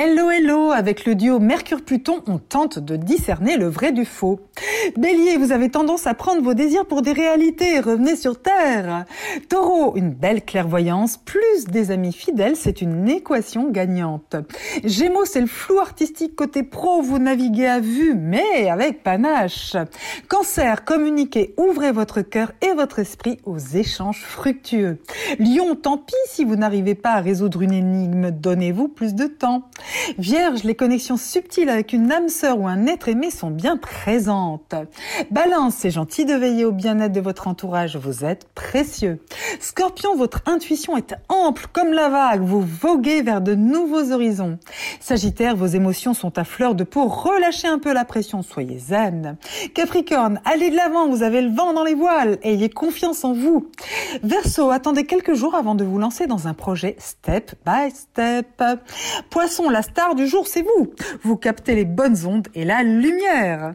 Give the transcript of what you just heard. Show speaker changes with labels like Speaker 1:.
Speaker 1: Hello hello, avec le duo Mercure-Pluton, on tente de discerner le vrai du faux. Bélier, vous avez tendance à prendre vos désirs pour des réalités, revenez sur Terre. Taureau, une belle clairvoyance, plus des amis fidèles, c'est une équation gagnante. Gémeaux, c'est le flou artistique côté pro, vous naviguez à vue, mais avec panache. Cancer, communiquez, ouvrez votre cœur et votre esprit aux échanges fructueux. Lion, tant pis si vous n'arrivez pas à résoudre une énigme, donnez-vous plus de temps. Vierge, les connexions subtiles avec une âme sœur ou un être aimé sont bien présentes. Balance, c'est gentil de veiller au bien-être de votre entourage, vous êtes précieux. Scorpion, votre intuition est ample comme la vague, vous voguez vers de nouveaux horizons. Sagittaire, vos émotions sont à fleur de peau, relâchez un peu la pression, soyez zen. Capricorne, allez de l'avant, vous avez le vent dans les voiles, ayez confiance en vous. Verseau, attendez quelques jours avant de vous lancer dans un projet step by step. Poisson, la star du jour, c'est vous. Vous captez les bonnes ondes et la lumière.